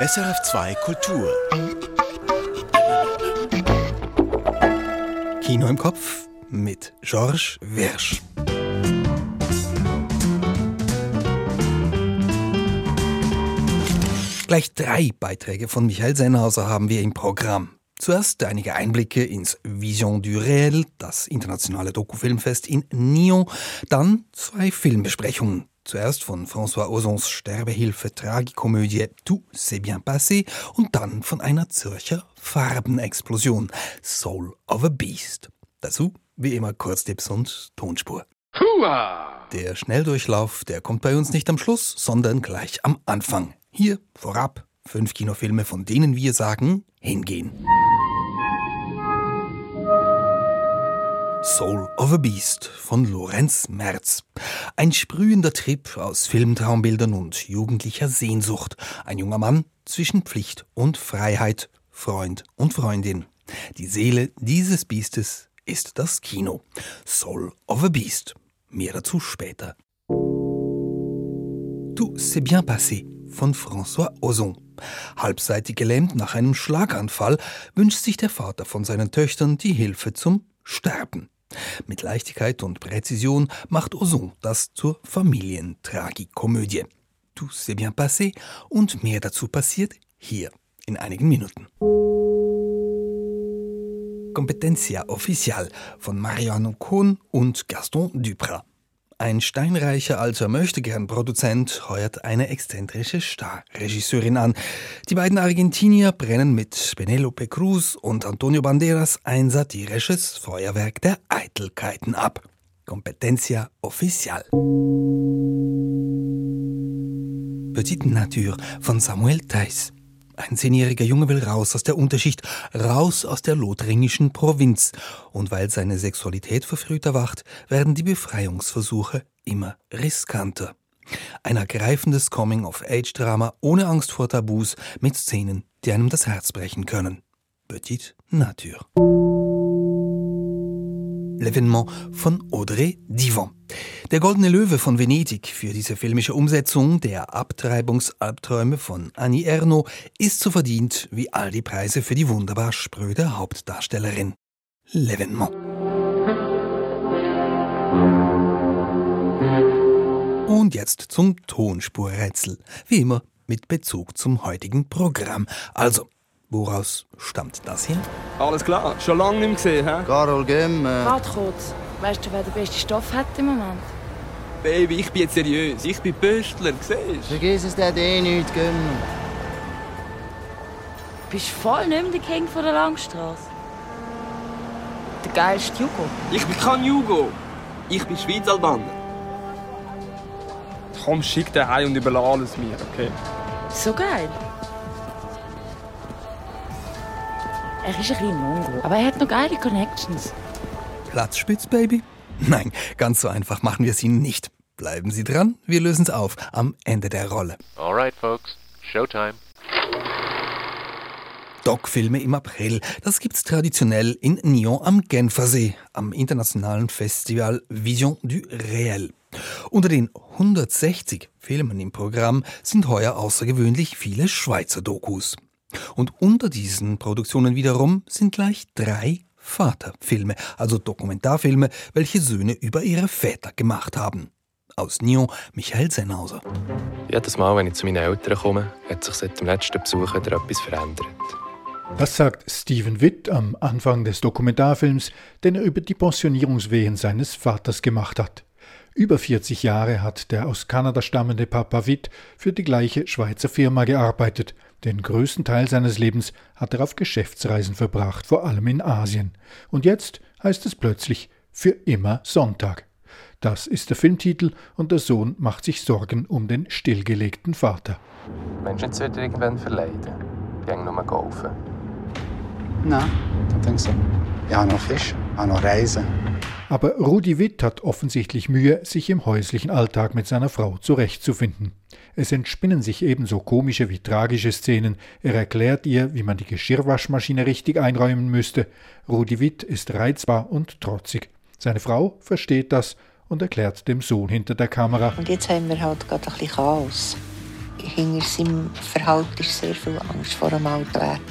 SRF2 Kultur. Kino im Kopf mit Georges Wersch. Gleich drei Beiträge von Michael Sennhauser haben wir im Programm. Zuerst einige Einblicke ins Vision du Réel, das internationale Dokufilmfest in Nyon, dann zwei Filmbesprechungen. Zuerst von François Ozons Sterbehilfe-Tragikomödie Tout s'est bien passé und dann von einer Zürcher Farbenexplosion Soul of a Beast. Dazu wie immer Kurztipps und Tonspur. Hua! Der Schnelldurchlauf, der kommt bei uns nicht am Schluss, sondern gleich am Anfang. Hier vorab fünf Kinofilme, von denen wir sagen, hingehen. Soul of a Beast von Lorenz Merz. Ein sprühender Trip aus Filmtraumbildern und jugendlicher Sehnsucht. Ein junger Mann zwischen Pflicht und Freiheit, Freund und Freundin. Die Seele dieses Biestes ist das Kino. Soul of a Beast. Mehr dazu später. Tout s'est bien passé von François Ozon. Halbseitig gelähmt nach einem Schlaganfall wünscht sich der Vater von seinen Töchtern die Hilfe zum Sterben. Mit Leichtigkeit und Präzision macht Ozon das zur Familientragikomödie. Tout s'est bien passé und mehr dazu passiert hier in einigen Minuten. Competencia Official von Mariano Kohn und Gaston Duprat. Ein steinreicher alter Möchtegern-Produzent heuert eine exzentrische Starregisseurin an. Die beiden Argentinier brennen mit Penelope Cruz und Antonio Banderas ein satirisches Feuerwerk der Eitelkeiten ab. Competencia Official. Petite Nature von Samuel Theiss. Ein zehnjähriger Junge will raus aus der Unterschicht, raus aus der lothringischen Provinz. Und weil seine Sexualität verfrüht erwacht, werden die Befreiungsversuche immer riskanter. Ein ergreifendes Coming-of-Age-Drama ohne Angst vor Tabus mit Szenen, die einem das Herz brechen können. Petite Nature. L'Evénement von Audrey Divan. Der Goldene Löwe von Venedig für diese filmische Umsetzung der Abtreibungsalbträume von Annie Ernaux ist so verdient wie all die Preise für die wunderbar spröde Hauptdarstellerin. L'Evénement. Und jetzt zum Tonspurrätsel. Wie immer mit Bezug zum heutigen Programm. Also, Woraus stammt das hier? Alles klar, schon lange nicht mehr gesehen, hä? Carol Gem. Äh... Warte kurz. Weißt du, wer den besten Stoff hat im Moment? Baby, ich bin jetzt seriös. Ich bin Pöstler, siehst du? Vergiss es, der hat eh nichts, Gem. Du bist voll nicht mehr der King von der Langstrasse. Der geilste Jugo. Ich bin kein Jugo. Ich bin Schweiz-Albaner. Komm, schick den heim und überlass alles mir, okay? So geil. Er ist ein bisschen Mongo, aber er hat noch geile Connections. Platzspitz, Baby? Nein, ganz so einfach machen wir es Ihnen nicht. Bleiben Sie dran, wir lösen es auf am Ende der Rolle. Alright, folks, Showtime. Doc-Filme im April, das gibt's traditionell in Nyon am Genfersee, am internationalen Festival Vision du Réel. Unter den 160 Filmen im Programm sind heuer außergewöhnlich viele Schweizer Dokus. Und unter diesen Produktionen wiederum sind gleich drei Vaterfilme, also Dokumentarfilme, welche Söhne über ihre Väter gemacht haben. Aus Nyon, Michael Sennhauser. Jedes Mal, wenn ich zu meinen Eltern komme, hat sich seit dem letzten Besuch wieder etwas verändert. Das sagt Stephen Witt am Anfang des Dokumentarfilms, den er über die Pensionierungswehen seines Vaters gemacht hat. Über 40 Jahre hat der aus Kanada stammende Papa Witt für die gleiche Schweizer Firma gearbeitet – den größten Teil seines Lebens hat er auf Geschäftsreisen verbracht, vor allem in Asien. Und jetzt heißt es plötzlich für immer Sonntag. Das ist der Filmtitel und der Sohn macht sich Sorgen um den stillgelegten Vater. Meinst du, wird irgendwann verleiden? Gäng nur golfen? Nein, ich denke so. Ich habe noch Fisch, ich habe noch Reisen. Aber Rudi Witt hat offensichtlich Mühe, sich im häuslichen Alltag mit seiner Frau zurechtzufinden. Es entspinnen sich ebenso komische wie tragische Szenen. Er erklärt ihr, wie man die Geschirrwaschmaschine richtig einräumen müsste. Rudi Witt ist reizbar und trotzig. Seine Frau versteht das und erklärt dem Sohn hinter der Kamera. Und jetzt haben wir halt gerade ein bisschen Chaos. hinter seinem Verhalten ist sehr viel Angst vor dem Altwerden.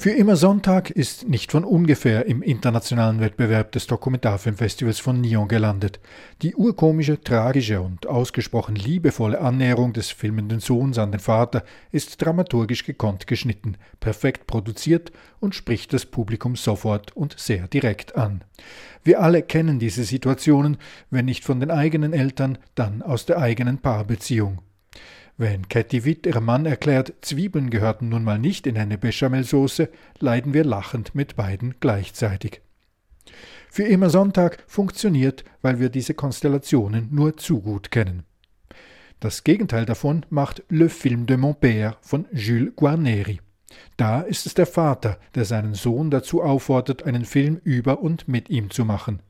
Für immer Sonntag ist nicht von ungefähr im internationalen Wettbewerb des Dokumentarfilmfestivals von Nyon gelandet. Die urkomische, tragische und ausgesprochen liebevolle Annäherung des filmenden Sohns an den Vater ist dramaturgisch gekonnt geschnitten, perfekt produziert und spricht das Publikum sofort und sehr direkt an. Wir alle kennen diese Situationen, wenn nicht von den eigenen Eltern, dann aus der eigenen Paarbeziehung. Wenn Cathy Witt ihrem Mann erklärt, Zwiebeln gehörten nun mal nicht in eine Bechamelsoße, leiden wir lachend mit beiden gleichzeitig. Für immer Sonntag funktioniert, weil wir diese Konstellationen nur zu gut kennen. Das Gegenteil davon macht Le Film de mon Père von Jules Guarneri. Da ist es der Vater, der seinen Sohn dazu auffordert, einen Film über und mit ihm zu machen.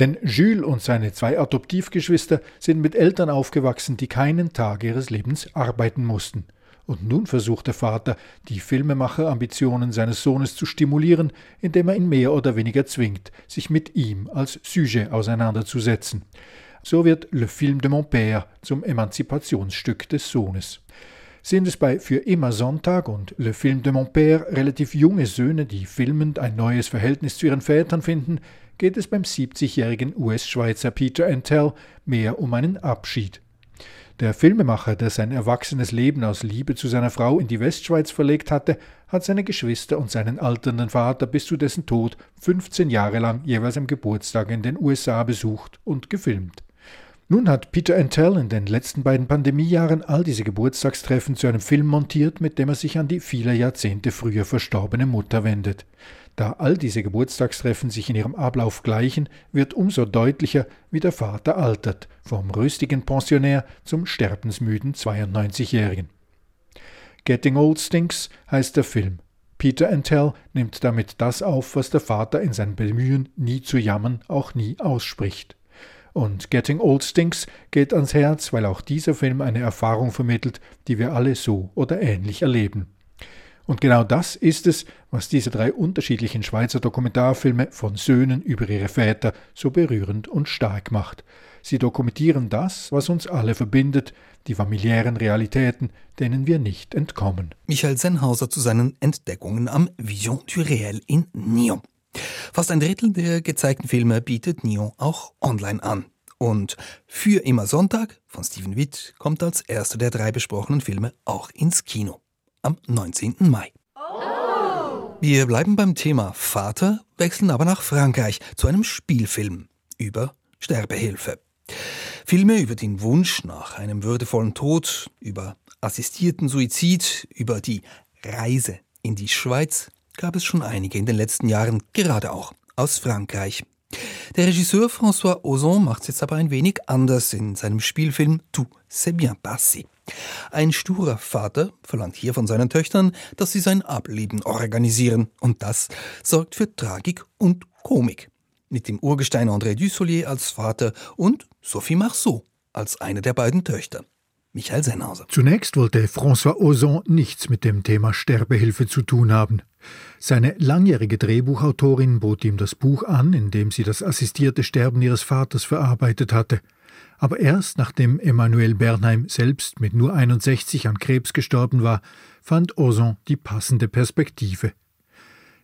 Denn Jules und seine zwei Adoptivgeschwister sind mit Eltern aufgewachsen, die keinen Tag ihres Lebens arbeiten mussten. Und nun versucht der Vater, die Filmemacherambitionen seines Sohnes zu stimulieren, indem er ihn mehr oder weniger zwingt, sich mit ihm als Sujet auseinanderzusetzen. So wird Le Film de mon Père zum Emanzipationsstück des Sohnes sind es bei Für immer Sonntag und Le Film de mon Père relativ junge Söhne, die filmend ein neues Verhältnis zu ihren Vätern finden, geht es beim 70-jährigen US-Schweizer Peter Antel mehr um einen Abschied. Der Filmemacher, der sein erwachsenes Leben aus Liebe zu seiner Frau in die Westschweiz verlegt hatte, hat seine Geschwister und seinen alternden Vater bis zu dessen Tod 15 Jahre lang jeweils am Geburtstag in den USA besucht und gefilmt. Nun hat Peter Antel in den letzten beiden Pandemiejahren all diese Geburtstagstreffen zu einem Film montiert, mit dem er sich an die viele Jahrzehnte früher verstorbene Mutter wendet. Da all diese Geburtstagstreffen sich in ihrem Ablauf gleichen, wird umso deutlicher, wie der Vater altert, vom rüstigen Pensionär zum sterbensmüden 92-Jährigen. Getting Old Stinks heißt der Film. Peter Antel nimmt damit das auf, was der Vater in seinem Bemühen, nie zu jammern, auch nie ausspricht. Und Getting Old Stinks geht ans Herz, weil auch dieser Film eine Erfahrung vermittelt, die wir alle so oder ähnlich erleben. Und genau das ist es, was diese drei unterschiedlichen Schweizer Dokumentarfilme von Söhnen über ihre Väter so berührend und stark macht. Sie dokumentieren das, was uns alle verbindet, die familiären Realitäten, denen wir nicht entkommen. Michael Sennhauser zu seinen Entdeckungen am Vision du Réel in Nyon. Fast ein Drittel der gezeigten Filme bietet Nyon auch online an. Und Für immer Sonntag von Steven Witt kommt als erster der drei besprochenen Filme auch ins Kino. Am 19. Mai. Oh. Wir bleiben beim Thema Vater, wechseln aber nach Frankreich zu einem Spielfilm über Sterbehilfe. Filme über den Wunsch nach einem würdevollen Tod, über assistierten Suizid, über die Reise in die Schweiz gab es schon einige in den letzten Jahren, gerade auch aus Frankreich. Der Regisseur François Ozon macht es jetzt aber ein wenig anders in seinem Spielfilm Tout c'est bien passé. Ein sturer Vater verlangt hier von seinen Töchtern, dass sie sein Ableben organisieren und das sorgt für Tragik und Komik. Mit dem Urgestein André Dussolier als Vater und Sophie Marceau als eine der beiden Töchter. Michael Sennhauser. Zunächst wollte François Ozon nichts mit dem Thema Sterbehilfe zu tun haben. Seine langjährige Drehbuchautorin bot ihm das Buch an, in dem sie das assistierte Sterben ihres Vaters verarbeitet hatte. Aber erst nachdem Emmanuel Bernheim selbst mit nur 61 an Krebs gestorben war, fand Ozon die passende Perspektive.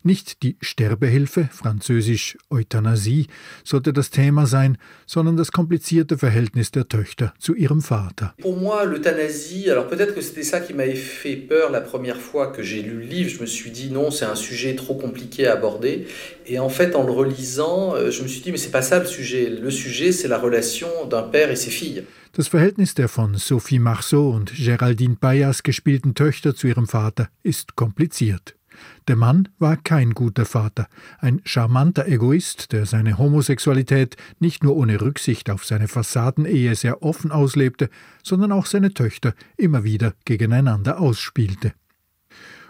Nicht die Sterbehilfe, französisch Euthanasie, sollte das Thema sein, sondern das komplizierte Verhältnis der Töchter zu ihrem Vater. Pour moi, l'euthanasie, alors peut-être que c'était ça qui m'avait fait peur la première fois que j'ai lu le livre. Je me suis dit non, c'est un sujet trop compliqué à aborder. Et en fait, en le relisant, euh, je me suis dit mais c'est pas ça le sujet. Le sujet, c'est la relation d'un père et ses filles. Das Verhältnis der von Sophie Marceau und Géraldine Payas gespielten Töchter zu ihrem Vater ist kompliziert. Der Mann war kein guter Vater, ein charmanter Egoist, der seine Homosexualität nicht nur ohne Rücksicht auf seine Fassadenehe sehr offen auslebte, sondern auch seine Töchter immer wieder gegeneinander ausspielte.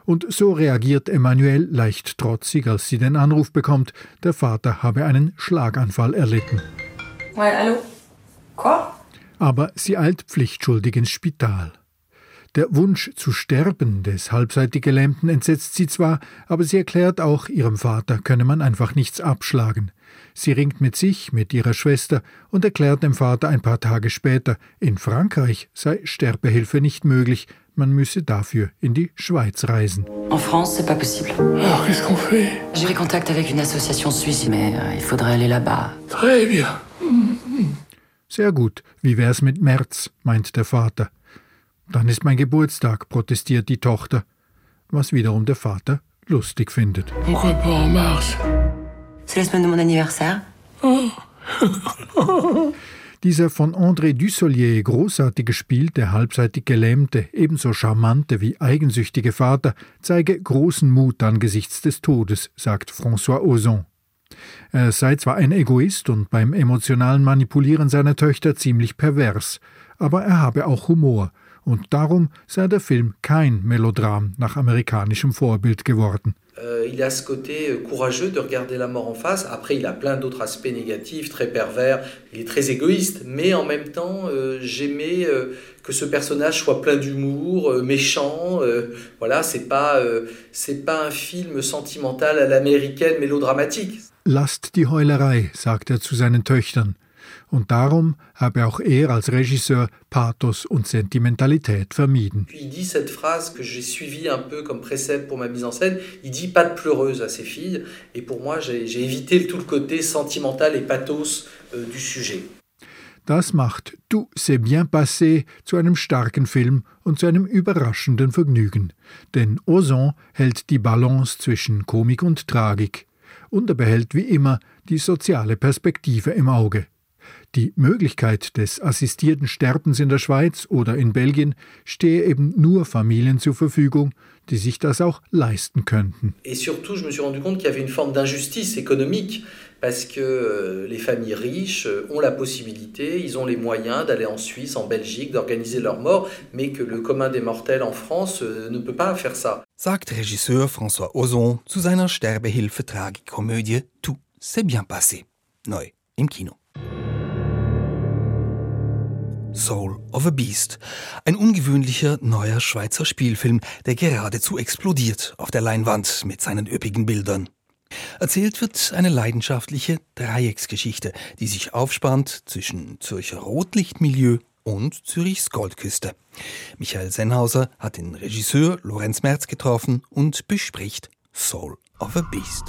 Und so reagiert Emmanuel leicht trotzig, als sie den Anruf bekommt, der Vater habe einen Schlaganfall erlitten. Aber sie eilt pflichtschuldig ins Spital. Der Wunsch zu sterben des halbseitig Gelähmten entsetzt sie zwar, aber sie erklärt auch, ihrem Vater könne man einfach nichts abschlagen. Sie ringt mit sich, mit ihrer Schwester und erklärt dem Vater ein paar Tage später, in Frankreich sei Sterbehilfe nicht möglich, man müsse dafür in die Schweiz reisen. En France, c'est pas possible. Alors, qu'est-ce qu'on fait J'ai pris contact avec une association suisse, mais euh, il faudrait aller là-bas. Très bien. Sehr gut. Wie wär's mit März? meint der Vater. Dann ist mein Geburtstag, protestiert die Tochter, was wiederum der Vater lustig findet. Pourquoi pas en mars C'est la semaine de mon anniversaire. Dieser von André Dussolier großartig gespielte, halbseitig gelähmte, ebenso charmante wie eigensüchtige Vater zeige großen Mut angesichts des Todes, sagt François Ozon. Er sei zwar ein Egoist und beim emotionalen Manipulieren seiner Töchter ziemlich pervers, aber er habe auch Humor, und darum sei der Film kein Melodram nach amerikanischem Vorbild geworden. Euh, il a ce côté euh, courageux de regarder la mort en face. Après, il a plein d'autres aspects négatifs, très pervers. Il est très égoïste, mais en même temps, euh, j'aimais euh, que ce personnage soit plein d'humour, euh, méchant. euh, voilà, c'est pas c'est pas un film sentimental à l'américaine mélodramatique. Lasst die Heulerei, sagt er zu seinen Töchtern. Und darum habe auch er als Regisseur Pathos und Sentimentalität vermieden. Il dit cette phrase que j'ai suivie un peu comme précepte pour ma mise en scène. Il dit pas de pleureuse à ses filles. Et pour moi, j'ai évité tout le côté sentimental et pathos euh, du sujet. Das macht Tout c'est bien passé zu einem starken Film und zu einem überraschenden Vergnügen. Denn Ozon hält die Balance zwischen Komik und Tragik. Und er behält wie immer die soziale Perspektive im Auge. Die Möglichkeit des assistierten Sterbens in der Schweiz oder in Belgien stehe eben nur Familien zur Verfügung, die sich das auch leisten könnten. Et surtout, je me suis rendu compte qu'il y avait une forme d'injustice économique parce que euh, les familles riches euh, ont la possibilité, ils ont les moyens d'aller en Suisse, en Belgique, d'organiser leur mort, mais que le commun des mortels en France euh, ne peut pas faire ça. sagt Regisseur François Ozon zu seiner Sterbehilfe-Tragikomödie Tout c'est bien passé. Neu im Kino. Soul of a Beast. Ein ungewöhnlicher neuer Schweizer Spielfilm, der geradezu explodiert auf der Leinwand mit seinen üppigen Bildern. Erzählt wird eine leidenschaftliche Dreiecksgeschichte, die sich aufspannt zwischen Zürcher Rotlichtmilieu und Zürichs Goldküste. Michael Sennhauser hat den Regisseur Lorenz Merz getroffen und bespricht Soul of a Beast.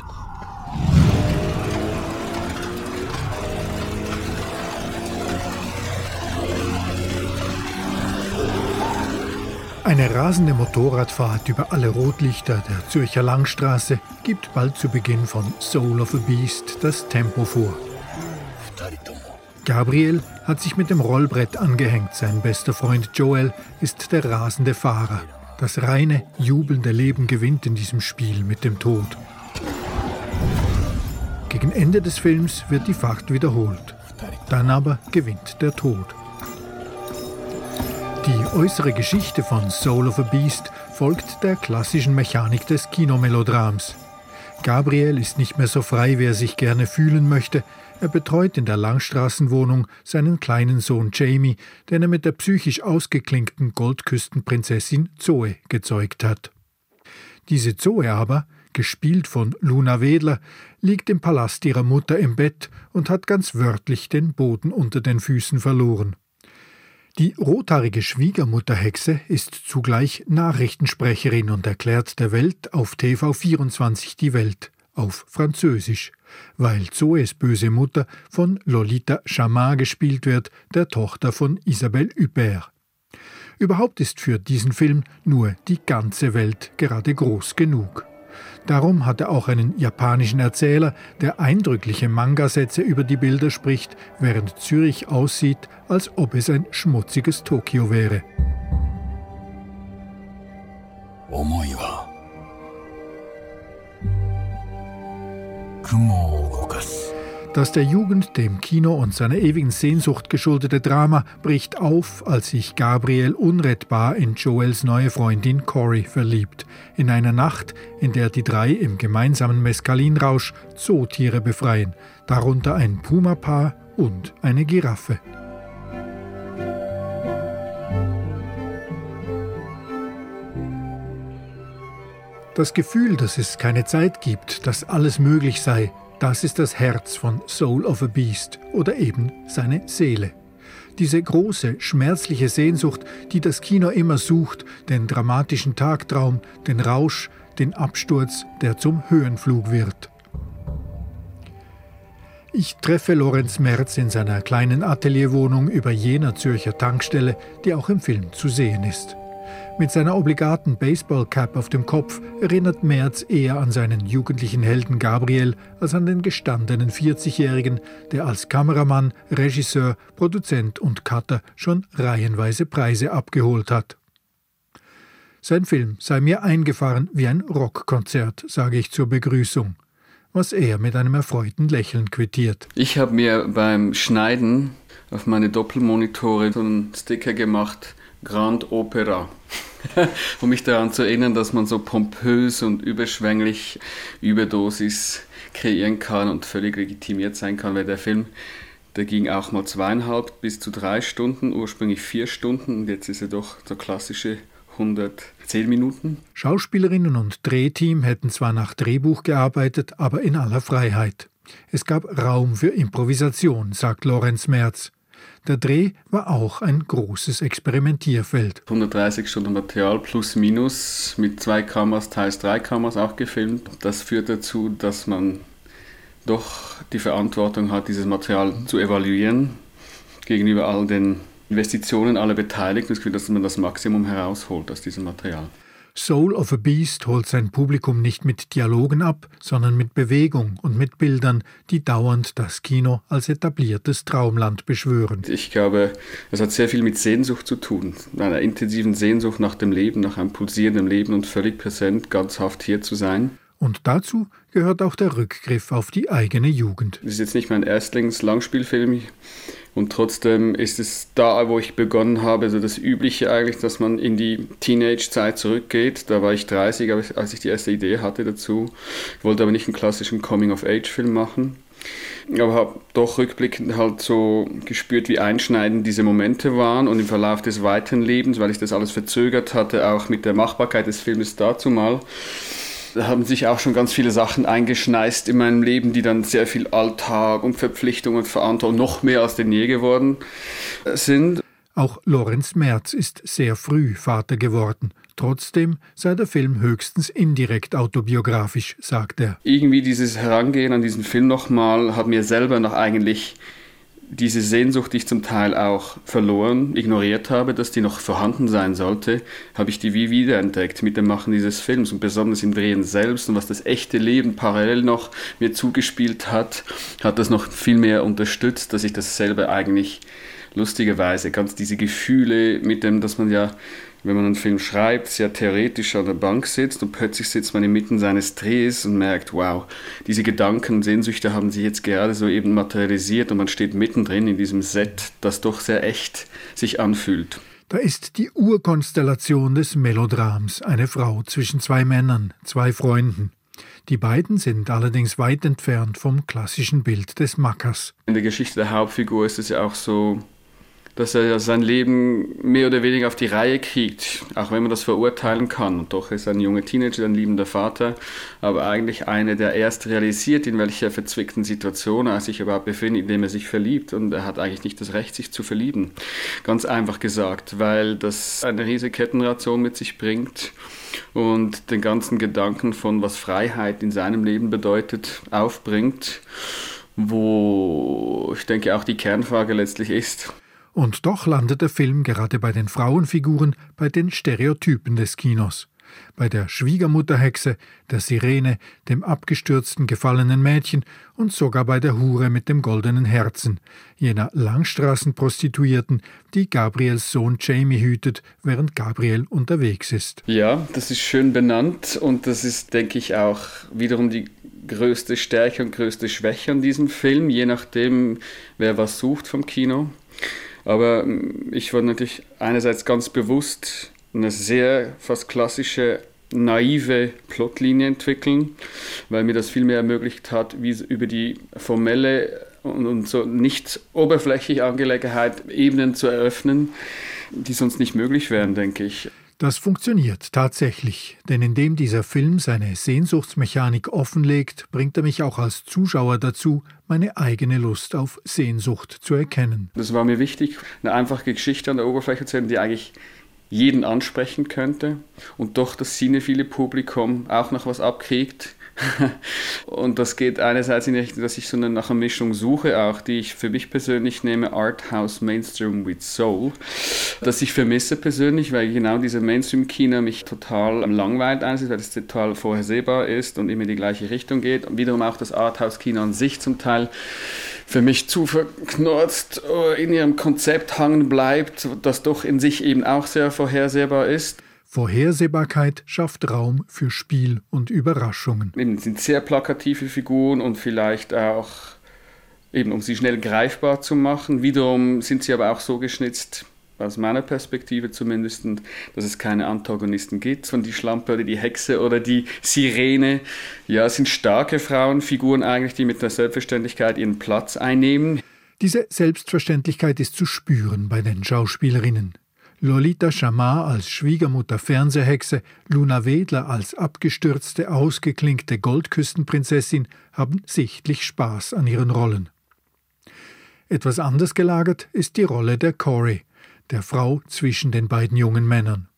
Eine rasende Motorradfahrt über alle Rotlichter der Zürcher Langstraße gibt bald zu Beginn von Soul of a Beast das Tempo vor. Gabriel hat sich mit dem Rollbrett angehängt. Sein bester Freund Joel ist der rasende Fahrer. Das reine, jubelnde Leben gewinnt in diesem Spiel mit dem Tod. Gegen Ende des Films wird die Fahrt wiederholt. Dann aber gewinnt der Tod. Die äußere Geschichte von Soul of a Beast folgt der klassischen Mechanik des Kinomelodrams. Gabriel ist nicht mehr so frei, wie er sich gerne fühlen möchte. Er betreut in der Langstraßenwohnung seinen kleinen Sohn Jamie, den er mit der psychisch ausgeklinkten Goldküstenprinzessin Zoe gezeugt hat. Diese Zoe aber, gespielt von Luna Wedler, liegt im Palast ihrer Mutter im Bett und hat ganz wörtlich den Boden unter den Füßen verloren. Die rothaarige Schwiegermutterhexe ist zugleich Nachrichtensprecherin und erklärt der Welt auf TV24 die Welt auf Französisch, weil Zoes böse Mutter von Lolita Chamard gespielt wird, der Tochter von Isabelle Huppert. Überhaupt ist für diesen Film nur die ganze Welt gerade groß genug. Darum hat er auch einen japanischen Erzähler, der eindrückliche Manga-Sätze über die Bilder spricht, während Zürich aussieht, als ob es ein schmutziges Tokio wäre. Omoiwa. Kumo das der Jugend, dem Kino und seiner ewigen Sehnsucht geschuldete Drama bricht auf, als sich Gabriel unrettbar in Joels neue Freundin Cory verliebt. In einer Nacht, in der die drei im gemeinsamen Meskalinrausch Zootiere befreien, darunter ein Pumapaar und eine Giraffe. Das Gefühl, dass es keine Zeit gibt, dass alles möglich sei, das ist das Herz von Soul of a Beast oder eben seine Seele. Diese große, schmerzliche Sehnsucht, die das Kino immer sucht, den dramatischen Tagtraum, den Rausch, den Absturz, der zum Höhenflug wird. Ich treffe Lorenz Merz in seiner kleinen Atelierwohnung über jener Zürcher Tankstelle, die auch im Film zu sehen ist. Mit seiner obligaten Baseballcap auf dem Kopf erinnert Merz eher an seinen jugendlichen Helden Gabriel als an den gestandenen 40-Jährigen, der als Kameramann, Regisseur, Produzent und Cutter schon reihenweise Preise abgeholt hat. Sein Film sei mir eingefahren wie ein Rockkonzert, sage ich zur Begrüßung was er mit einem erfreuten Lächeln quittiert. Ich habe mir beim Schneiden auf meine Doppelmonitore so einen Sticker gemacht, Grand Opera. um mich daran zu erinnern, dass man so pompös und überschwänglich Überdosis kreieren kann und völlig legitimiert sein kann, weil der Film, der ging auch mal zweieinhalb bis zu drei Stunden, ursprünglich vier Stunden und jetzt ist er doch so klassische 110 Minuten. Schauspielerinnen und Drehteam hätten zwar nach Drehbuch gearbeitet, aber in aller Freiheit. Es gab Raum für Improvisation, sagt Lorenz Merz. Der Dreh war auch ein großes Experimentierfeld. 130 Stunden Material plus minus mit zwei Kameras, teils drei Kameras auch gefilmt. Das führt dazu, dass man doch die Verantwortung hat, dieses Material zu evaluieren gegenüber all den Investitionen aller Beteiligten, dass man das Maximum herausholt aus diesem Material. Soul of a Beast holt sein Publikum nicht mit Dialogen ab, sondern mit Bewegung und mit Bildern, die dauernd das Kino als etabliertes Traumland beschwören. Ich glaube, es hat sehr viel mit Sehnsucht zu tun, einer intensiven Sehnsucht nach dem Leben, nach einem pulsierenden Leben und völlig präsent, ganzhaft hier zu sein. Und dazu gehört auch der Rückgriff auf die eigene Jugend. Das ist jetzt nicht mein Erstlings-Langspielfilm. Und trotzdem ist es da, wo ich begonnen habe, so das Übliche eigentlich, dass man in die Teenage-Zeit zurückgeht. Da war ich 30, als ich die erste Idee hatte dazu. Ich wollte aber nicht einen klassischen Coming-of-Age-Film machen. Aber habe doch rückblickend halt so gespürt, wie einschneidend diese Momente waren und im Verlauf des weiteren Lebens, weil ich das alles verzögert hatte, auch mit der Machbarkeit des Filmes dazu mal da haben sich auch schon ganz viele Sachen eingeschneist in meinem Leben, die dann sehr viel Alltag und Verpflichtung und Verantwortung noch mehr als denn je geworden sind. Auch Lorenz Merz ist sehr früh Vater geworden. Trotzdem sei der Film höchstens indirekt autobiografisch, sagt er. Irgendwie dieses Herangehen an diesen Film nochmal hat mir selber noch eigentlich diese Sehnsucht, die ich zum Teil auch verloren, ignoriert habe, dass die noch vorhanden sein sollte, habe ich die wie wiederentdeckt mit dem Machen dieses Films. Und besonders im Drehen selbst und was das echte Leben parallel noch mir zugespielt hat, hat das noch viel mehr unterstützt, dass ich das selber eigentlich lustigerweise ganz diese Gefühle mit dem, dass man ja wenn man einen Film schreibt, sehr theoretisch an der Bank sitzt und plötzlich sitzt man inmitten seines Drehs und merkt, wow, diese Gedanken, Sehnsüchte haben sich jetzt gerade so eben materialisiert und man steht mittendrin in diesem Set, das doch sehr echt sich anfühlt. Da ist die Urkonstellation des Melodrams, eine Frau zwischen zwei Männern, zwei Freunden. Die beiden sind allerdings weit entfernt vom klassischen Bild des Mackers. In der Geschichte der Hauptfigur ist es ja auch so, dass er sein Leben mehr oder weniger auf die Reihe kriegt, auch wenn man das verurteilen kann. Und doch ist er ein junger Teenager, ein liebender Vater, aber eigentlich einer, der erst realisiert, in welcher verzwickten Situation er sich überhaupt befindet, indem er sich verliebt. Und er hat eigentlich nicht das Recht, sich zu verlieben. Ganz einfach gesagt, weil das eine riesige Kettenration mit sich bringt und den ganzen Gedanken von, was Freiheit in seinem Leben bedeutet, aufbringt wo ich denke auch die Kernfrage letztlich ist, und doch landet der Film gerade bei den Frauenfiguren, bei den Stereotypen des Kinos. Bei der Schwiegermutterhexe, der Sirene, dem abgestürzten gefallenen Mädchen und sogar bei der Hure mit dem goldenen Herzen, jener Langstraßenprostituierten, die Gabriels Sohn Jamie hütet, während Gabriel unterwegs ist. Ja, das ist schön benannt und das ist, denke ich, auch wiederum die größte Stärke und größte Schwäche an diesem Film, je nachdem, wer was sucht vom Kino. Aber ähm, ich wollte natürlich einerseits ganz bewusst eine sehr fast klassische naive Plotlinie entwickeln, weil mir das viel mehr ermöglicht hat, wie über die formelle und, und so nicht oberflächliche Angelegenheit Ebenen zu eröffnen, die sonst nicht möglich wären, denke ich. Das funktioniert tatsächlich, denn indem dieser Film seine Sehnsuchtsmechanik offenlegt, bringt er mich auch als Zuschauer dazu, meine eigene Lust auf Sehnsucht zu erkennen. Das war mir wichtig, eine einfache Geschichte an der Oberfläche zu haben, die eigentlich jeden ansprechen könnte und doch das cinephile Publikum auch noch was abkriegt und das geht einerseits in die Richtung, dass ich so eine, nach einer Mischung suche, auch die ich für mich persönlich nehme, Arthouse Mainstream with Soul, das ich vermisse persönlich, weil genau diese Mainstream-Kino mich total langweilt einerseits, weil es total vorhersehbar ist und immer in die gleiche Richtung geht und wiederum auch das Arthouse-Kino an sich zum Teil für mich zu verknurzt äh, in ihrem Konzept hangen bleibt, das doch in sich eben auch sehr vorhersehbar ist. Vorhersehbarkeit schafft Raum für Spiel und Überraschungen. Eben sind sehr plakative Figuren und vielleicht auch eben um sie schnell greifbar zu machen. Wiederum sind sie aber auch so geschnitzt, aus meiner Perspektive zumindest, dass es keine Antagonisten gibt, von die Schlampe oder die Hexe oder die Sirene. Ja, es sind starke Frauenfiguren eigentlich, die mit der Selbstverständlichkeit ihren Platz einnehmen. Diese Selbstverständlichkeit ist zu spüren bei den Schauspielerinnen. Lolita Chamar als Schwiegermutter Fernsehhexe, Luna Wedler als abgestürzte, ausgeklinkte Goldküstenprinzessin haben sichtlich Spaß an ihren Rollen. Etwas anders gelagert ist die Rolle der Cory, der Frau zwischen den beiden jungen Männern.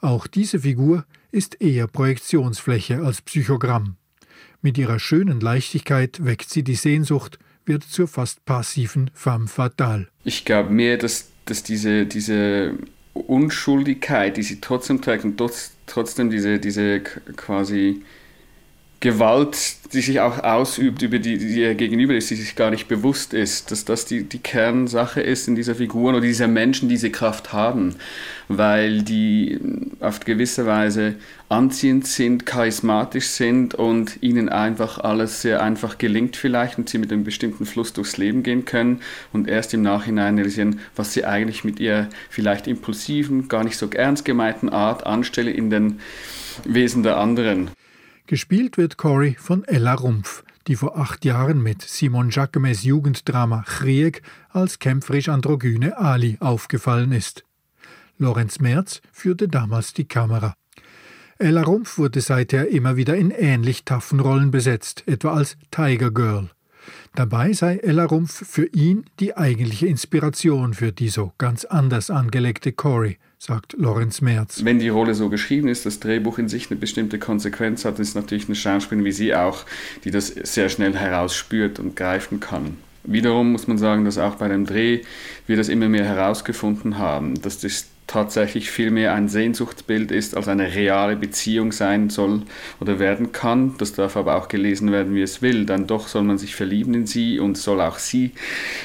Auch diese Figur ist eher Projektionsfläche als Psychogramm. Mit ihrer schönen Leichtigkeit weckt sie die Sehnsucht, wird zur fast passiven femme fatale. Ich glaube mehr, dass dass diese, diese Unschuldigkeit, die sie trotzdem trägt und trotzdem diese, diese quasi Gewalt, die sich auch ausübt über die, die ihr gegenüber ist, die sich gar nicht bewusst ist, dass das die, die Kernsache ist in dieser Figur oder dieser Menschen, diese Kraft haben, weil die auf gewisse Weise anziehend sind, charismatisch sind und ihnen einfach alles sehr einfach gelingt vielleicht und sie mit einem bestimmten Fluss durchs Leben gehen können und erst im Nachhinein realisieren, was sie eigentlich mit ihrer vielleicht impulsiven, gar nicht so ernst gemeinten Art anstelle in den Wesen der anderen. Gespielt wird Cory von Ella Rumpf, die vor acht Jahren mit Simon Jacquemes Jugenddrama Krieg als kämpferisch-androgyne Ali aufgefallen ist. Lorenz Merz führte damals die Kamera. Ella Rumpf wurde seither immer wieder in ähnlich taffen Rollen besetzt, etwa als Tiger Girl. Dabei sei Ella Rumpf für ihn die eigentliche Inspiration für die so ganz anders angelegte Cory, sagt Lorenz Merz. Wenn die Rolle so geschrieben ist, das Drehbuch in sich eine bestimmte Konsequenz hat, ist natürlich eine Schauspielerin wie sie auch, die das sehr schnell herausspürt und greifen kann. Wiederum muss man sagen, dass auch bei dem Dreh wir das immer mehr herausgefunden haben, dass das tatsächlich viel mehr ein Sehnsuchtsbild ist, als eine reale Beziehung sein soll oder werden kann. Das darf aber auch gelesen werden, wie es will. Dann doch soll man sich verlieben in sie und soll auch sie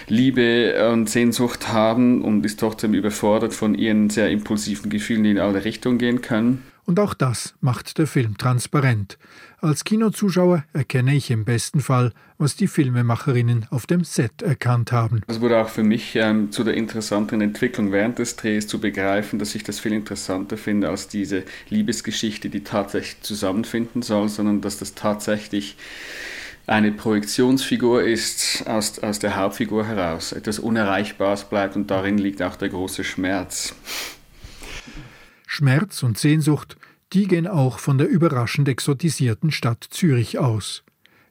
Liebe und Sehnsucht haben und ist trotzdem überfordert von ihren sehr impulsiven Gefühlen, die in alle Richtungen gehen können. Und auch das macht der Film transparent. Als Kinozuschauer erkenne ich im besten Fall, was die Filmemacherinnen auf dem Set erkannt haben. Das wurde auch für mich ähm, zu der interessanten Entwicklung während des Drehs zu begreifen, dass ich das viel interessanter finde als diese Liebesgeschichte, die tatsächlich zusammenfinden soll, sondern dass das tatsächlich eine Projektionsfigur ist aus, aus der Hauptfigur heraus, etwas Unerreichbares bleibt und darin liegt auch der große Schmerz. Schmerz und Sehnsucht, die gehen auch von der überraschend exotisierten Stadt Zürich aus.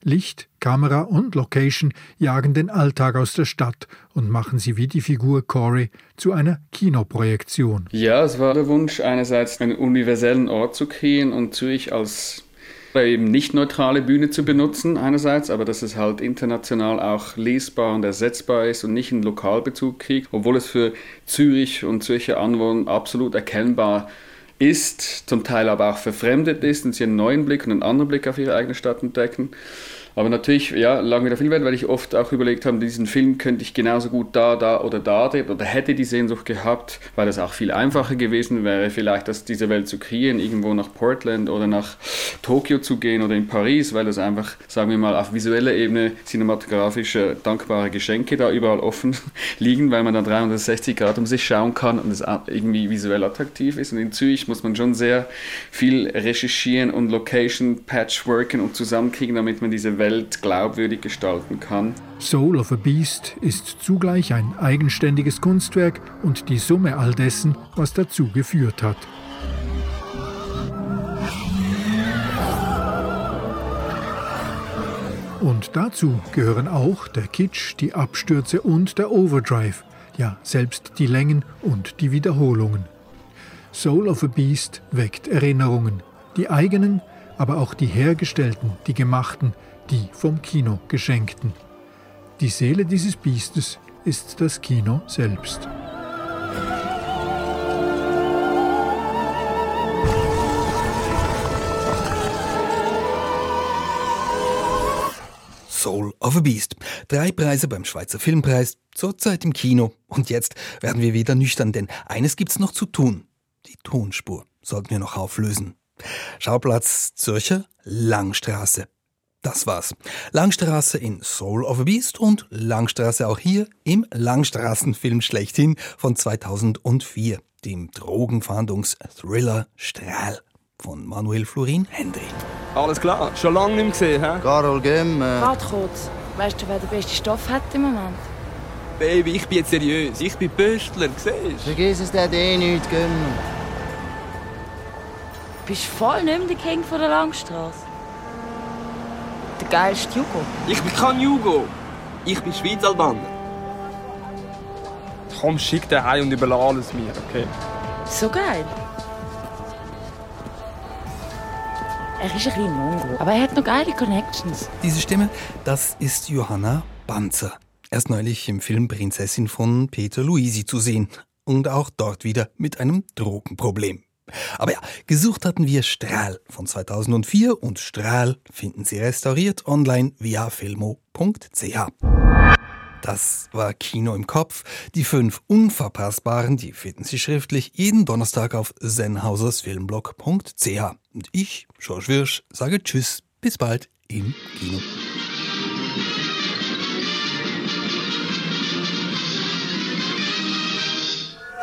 Licht, Kamera und Location jagen den Alltag aus der Stadt und machen sie wie die Figur Corey zu einer Kinoprojektion. Ja, es war der Wunsch, einerseits einen universellen Ort zu kreieren und Zürich als eben nicht neutrale Bühne zu benutzen, einerseits, aber dass es halt international auch lesbar und ersetzbar ist und nicht einen Lokalbezug kriegt, obwohl es für Zürich und Zürcher Anwohner absolut erkennbar ist, zum Teil aber auch verfremdet ist und sie einen neuen Blick und einen anderen Blick auf ihre eigene Stadt entdecken. Aber natürlich, ja, lange wieder viel wert, weil ich oft auch überlegt habe, diesen Film könnte ich genauso gut da, da oder da drehen oder hätte die Sehnsucht gehabt, weil es auch viel einfacher gewesen wäre, vielleicht das, diese Welt zu kreieren, irgendwo nach Portland oder nach Tokio zu gehen oder in Paris, weil es einfach, sagen wir mal, auf visueller Ebene cinematografische dankbare Geschenke da überall offen liegen, weil man dann 360 Grad um sich schauen kann und es irgendwie visuell attraktiv ist. Und in Zürich muss man schon sehr viel recherchieren und Location patchworken und zusammenkriegen, damit man diese Welt Welt glaubwürdig gestalten kann. Soul of a Beast ist zugleich ein eigenständiges Kunstwerk und die Summe all dessen, was dazu geführt hat. Und dazu gehören auch der Kitsch, die Abstürze und der Overdrive, ja selbst die Längen und die Wiederholungen. Soul of a Beast weckt Erinnerungen, die eigenen, aber auch die hergestellten, die gemachten, die vom Kino geschenkten. Die Seele dieses Biestes ist das Kino selbst. Soul of a Beast. Drei Preise beim Schweizer Filmpreis, zurzeit im Kino. Und jetzt werden wir wieder nüchtern, denn eines gibt's noch zu tun. Die Tonspur sollten wir noch auflösen. Schauplatz Zürcher Langstraße. Das war's. Langstraße in Soul of a Beast und Langstraße auch hier im Langstraßenfilm schlechthin von 2004, dem Drogenfahndungsthriller Strahl von Manuel Florin Hendry. Alles klar, schon lange nicht mehr gesehen, hä? Carol Gem. Äh... Warte kurz. Weißt du, wer den besten Stoff hat im Moment? Baby, ich bin jetzt seriös. Ich bin Pöstler, siehst du? Vergiss es, der hat eh nichts Gem. Du bist voll nicht mehr der King von der Langstrasse. Der geilste Jugo. Ich bin kein Jugo. Ich bin Schweiz Albaner. Komm, schick den heim und überlass alles mir, okay? So geil. Er ist ein bisschen Mongo, aber er hat noch geile Connections. Diese Stimme, das ist Johanna Banzer. Erst neulich im Film Prinzessin von Peter Luisi zu sehen. Und auch dort wieder mit einem Drogenproblem. Aber ja, gesucht hatten wir Strahl von 2004 und Strahl finden Sie restauriert online via filmo.ch. Das war Kino im Kopf. Die fünf Unverpassbaren, die finden Sie schriftlich jeden Donnerstag auf sennhausersfilmblog.ch. Und ich, George Wirsch, sage Tschüss, bis bald im Kino.